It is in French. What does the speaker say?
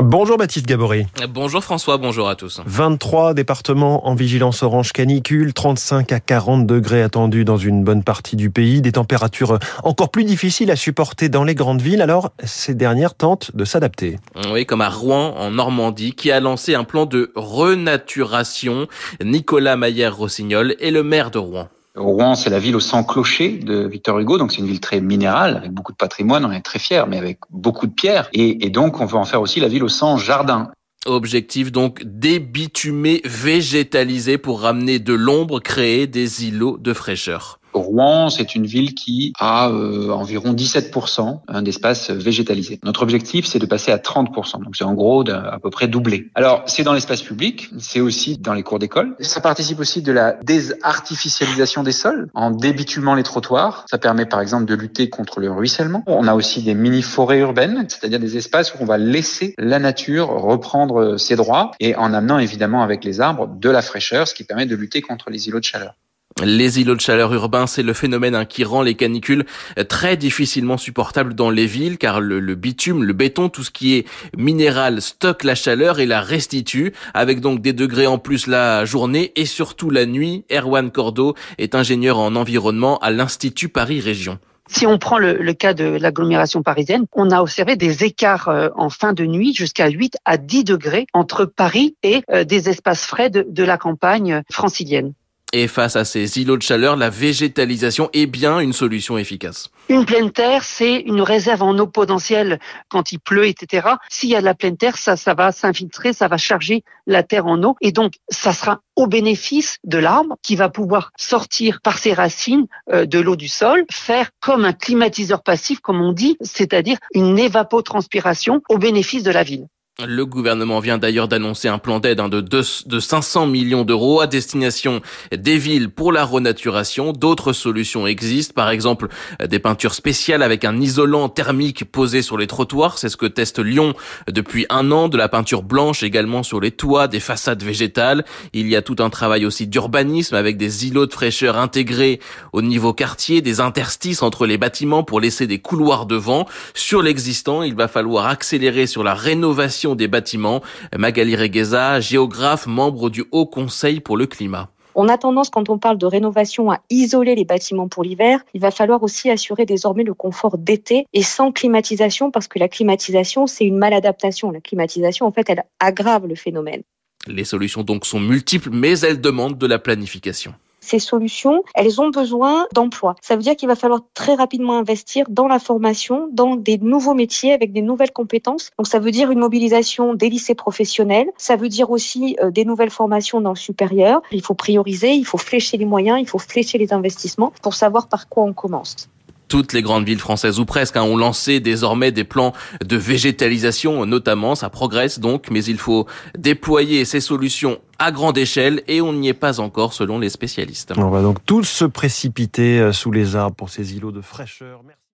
Bonjour Baptiste Gabory. Bonjour François, bonjour à tous. 23 départements en vigilance orange canicule, 35 à 40 degrés attendus dans une bonne partie du pays, des températures encore plus difficiles à supporter dans les grandes villes, alors ces dernières tentent de s'adapter. Oui, comme à Rouen en Normandie, qui a lancé un plan de renaturation. Nicolas Maillère-Rossignol est le maire de Rouen. Rouen, c'est la ville au sang clocher de Victor Hugo, donc c'est une ville très minérale, avec beaucoup de patrimoine, on est très fiers, mais avec beaucoup de pierres. Et, et donc, on veut en faire aussi la ville au sang jardin. Objectif donc débitumer, végétaliser pour ramener de l'ombre, créer des îlots de fraîcheur. Rouen, c'est une ville qui a euh, environ 17% d'espace végétalisé. Notre objectif, c'est de passer à 30%. Donc c'est en gros à peu près doublé. Alors c'est dans l'espace public, c'est aussi dans les cours d'école. Ça participe aussi de la désartificialisation des sols en débitumant les trottoirs. Ça permet par exemple de lutter contre le ruissellement. On a aussi des mini-forêts urbaines, c'est-à-dire des espaces où on va laisser la nature reprendre ses droits et en amenant évidemment avec les arbres de la fraîcheur, ce qui permet de lutter contre les îlots de chaleur. Les îlots de chaleur urbains, c'est le phénomène hein, qui rend les canicules très difficilement supportables dans les villes, car le, bitume, le béton, tout ce qui est minéral stocke la chaleur et la restitue, avec donc des degrés en plus la journée et surtout la nuit. Erwan Cordo est ingénieur en environnement à l'Institut Paris Région. Si on prend le, cas de l'agglomération parisienne, on a observé des écarts euh, en fin de nuit jusqu'à 8 à 10 degrés entre Paris et euh, des espaces frais de la campagne francilienne. Et face à ces îlots de chaleur, la végétalisation est bien une solution efficace. Une pleine terre, c'est une réserve en eau potentielle quand il pleut, etc. S'il y a de la pleine terre, ça, ça va s'infiltrer, ça va charger la terre en eau. Et donc, ça sera au bénéfice de l'arbre qui va pouvoir sortir par ses racines euh, de l'eau du sol, faire comme un climatiseur passif, comme on dit, c'est-à-dire une évapotranspiration au bénéfice de la ville. Le gouvernement vient d'ailleurs d'annoncer un plan d'aide hein, de, de 500 millions d'euros à destination des villes pour la renaturation. D'autres solutions existent, par exemple des peintures spéciales avec un isolant thermique posé sur les trottoirs. C'est ce que teste Lyon depuis un an. De la peinture blanche également sur les toits, des façades végétales. Il y a tout un travail aussi d'urbanisme avec des îlots de fraîcheur intégrés au niveau quartier, des interstices entre les bâtiments pour laisser des couloirs de vent. Sur l'existant, il va falloir accélérer sur la rénovation des bâtiments. Magali Regueza, géographe, membre du Haut Conseil pour le climat. On a tendance, quand on parle de rénovation, à isoler les bâtiments pour l'hiver. Il va falloir aussi assurer désormais le confort d'été et sans climatisation, parce que la climatisation, c'est une maladaptation. La climatisation, en fait, elle aggrave le phénomène. Les solutions donc sont multiples, mais elles demandent de la planification ces solutions, elles ont besoin d'emploi. Ça veut dire qu'il va falloir très rapidement investir dans la formation, dans des nouveaux métiers avec des nouvelles compétences. Donc ça veut dire une mobilisation des lycées professionnels, ça veut dire aussi euh, des nouvelles formations dans le supérieur. Il faut prioriser, il faut flécher les moyens, il faut flécher les investissements pour savoir par quoi on commence toutes les grandes villes françaises ou presque hein, ont lancé désormais des plans de végétalisation notamment, ça progresse donc, mais il faut déployer ces solutions à grande échelle et on n'y est pas encore selon les spécialistes. On va donc tous se précipiter euh, sous les arbres pour ces îlots de fraîcheur.